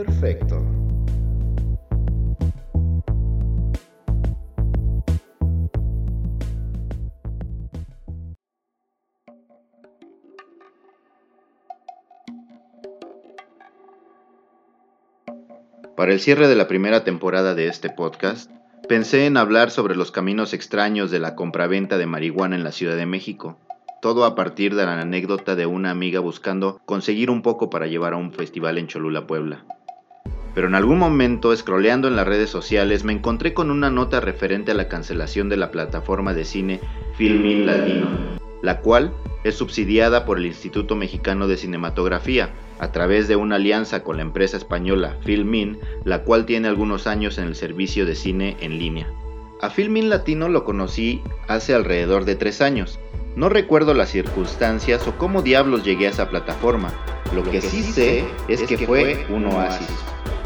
Perfecto. Para el cierre de la primera temporada de este podcast, pensé en hablar sobre los caminos extraños de la compraventa de marihuana en la Ciudad de México, todo a partir de la anécdota de una amiga buscando conseguir un poco para llevar a un festival en Cholula, Puebla. Pero en algún momento, scrolleando en las redes sociales, me encontré con una nota referente a la cancelación de la plataforma de cine Filmin Latino, la cual es subsidiada por el Instituto Mexicano de Cinematografía, a través de una alianza con la empresa española Filmin, la cual tiene algunos años en el servicio de cine en línea. A Filmin Latino lo conocí hace alrededor de tres años. No recuerdo las circunstancias o cómo diablos llegué a esa plataforma. Lo que sí sé es que fue un oasis.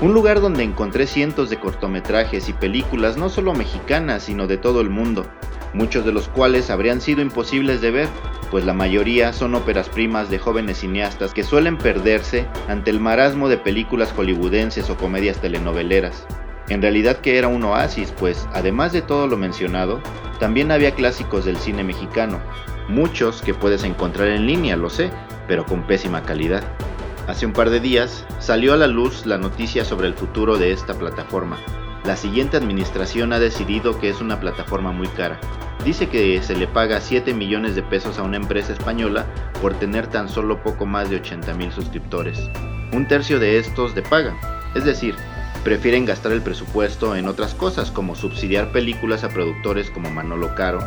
Un lugar donde encontré cientos de cortometrajes y películas no solo mexicanas, sino de todo el mundo, muchos de los cuales habrían sido imposibles de ver, pues la mayoría son óperas primas de jóvenes cineastas que suelen perderse ante el marasmo de películas hollywoodenses o comedias telenoveleras. En realidad que era un oasis, pues además de todo lo mencionado, también había clásicos del cine mexicano, muchos que puedes encontrar en línea, lo sé, pero con pésima calidad. Hace un par de días salió a la luz la noticia sobre el futuro de esta plataforma. La siguiente administración ha decidido que es una plataforma muy cara, dice que se le paga 7 millones de pesos a una empresa española por tener tan solo poco más de 80 mil suscriptores. Un tercio de estos de paga, es decir, prefieren gastar el presupuesto en otras cosas como subsidiar películas a productores como Manolo Caro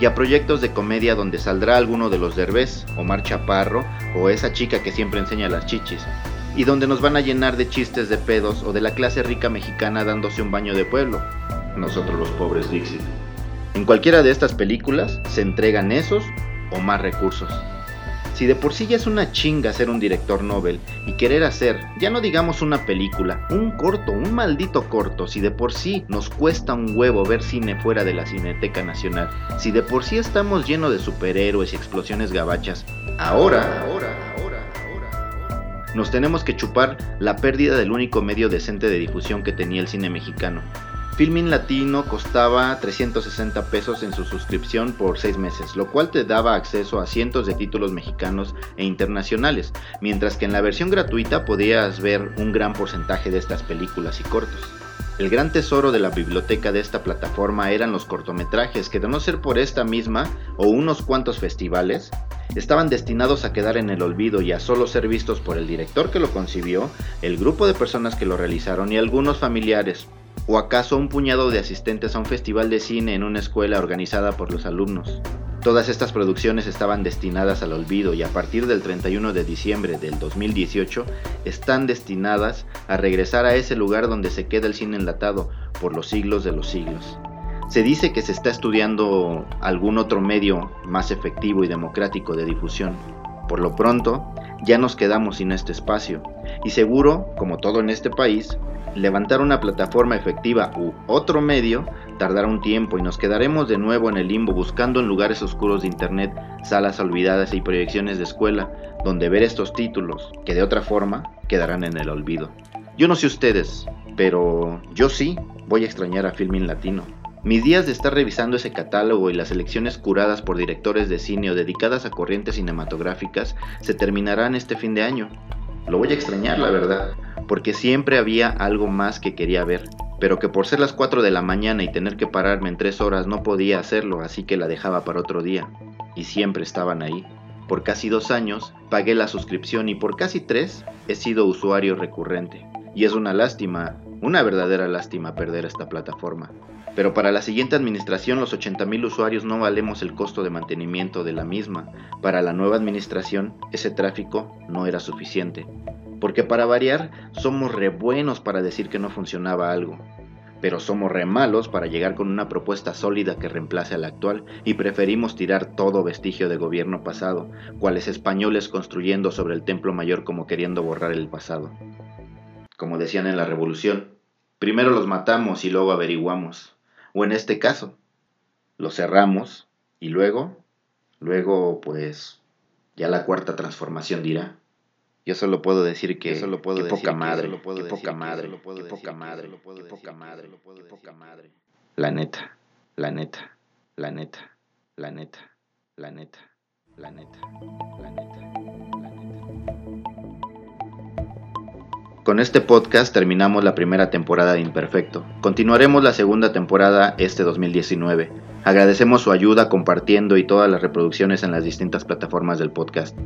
y a proyectos de comedia donde saldrá alguno de los derbés, Omar Chaparro o esa chica que siempre enseña las chichis, y donde nos van a llenar de chistes de pedos o de la clase rica mexicana dándose un baño de pueblo, nosotros los pobres Dixit. En cualquiera de estas películas se entregan esos o más recursos. Si de por sí ya es una chinga ser un director Nobel y querer hacer, ya no digamos una película, un corto, un maldito corto, si de por sí nos cuesta un huevo ver cine fuera de la Cineteca Nacional, si de por sí estamos llenos de superhéroes y explosiones gabachas, ahora, ahora, ahora, ahora, nos tenemos que chupar la pérdida del único medio decente de difusión que tenía el cine mexicano, Filmin Latino costaba 360 pesos en su suscripción por 6 meses, lo cual te daba acceso a cientos de títulos mexicanos e internacionales, mientras que en la versión gratuita podías ver un gran porcentaje de estas películas y cortos. El gran tesoro de la biblioteca de esta plataforma eran los cortometrajes que de no ser por esta misma o unos cuantos festivales, estaban destinados a quedar en el olvido y a solo ser vistos por el director que lo concibió, el grupo de personas que lo realizaron y algunos familiares, ¿O acaso un puñado de asistentes a un festival de cine en una escuela organizada por los alumnos? Todas estas producciones estaban destinadas al olvido y a partir del 31 de diciembre del 2018 están destinadas a regresar a ese lugar donde se queda el cine enlatado por los siglos de los siglos. Se dice que se está estudiando algún otro medio más efectivo y democrático de difusión. Por lo pronto, ya nos quedamos sin este espacio y seguro, como todo en este país, levantar una plataforma efectiva u otro medio tardará un tiempo y nos quedaremos de nuevo en el limbo buscando en lugares oscuros de internet salas olvidadas y proyecciones de escuela donde ver estos títulos que de otra forma quedarán en el olvido. Yo no sé ustedes, pero yo sí voy a extrañar a Filmin Latino. Mis días de estar revisando ese catálogo y las elecciones curadas por directores de cine o dedicadas a corrientes cinematográficas se terminarán este fin de año. Lo voy a extrañar, la verdad, porque siempre había algo más que quería ver, pero que por ser las 4 de la mañana y tener que pararme en 3 horas no podía hacerlo, así que la dejaba para otro día. Y siempre estaban ahí. Por casi dos años pagué la suscripción y por casi tres he sido usuario recurrente. Y es una lástima, una verdadera lástima perder esta plataforma. Pero para la siguiente administración los 80.000 usuarios no valemos el costo de mantenimiento de la misma. Para la nueva administración ese tráfico no era suficiente. Porque para variar somos re buenos para decir que no funcionaba algo. Pero somos re malos para llegar con una propuesta sólida que reemplace a la actual y preferimos tirar todo vestigio de gobierno pasado, cuales españoles construyendo sobre el templo mayor como queriendo borrar el pasado. Como decían en la revolución, primero los matamos y luego averiguamos. O en este caso, lo cerramos y luego, luego pues ya la cuarta transformación dirá. Yo solo puedo decir que, solo puedo poca madre, que poca madre, que poca madre, poca madre, poca madre. La neta, la neta, la neta, la neta, la neta, la neta, la neta, la neta. Con este podcast terminamos la primera temporada de Imperfecto. Continuaremos la segunda temporada este 2019. Agradecemos su ayuda compartiendo y todas las reproducciones en las distintas plataformas del podcast.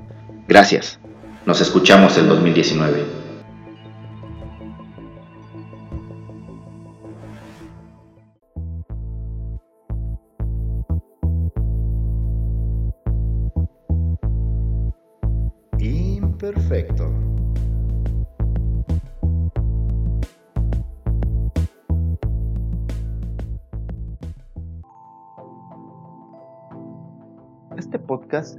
Gracias. Nos escuchamos en 2019. Imperfecto. Este podcast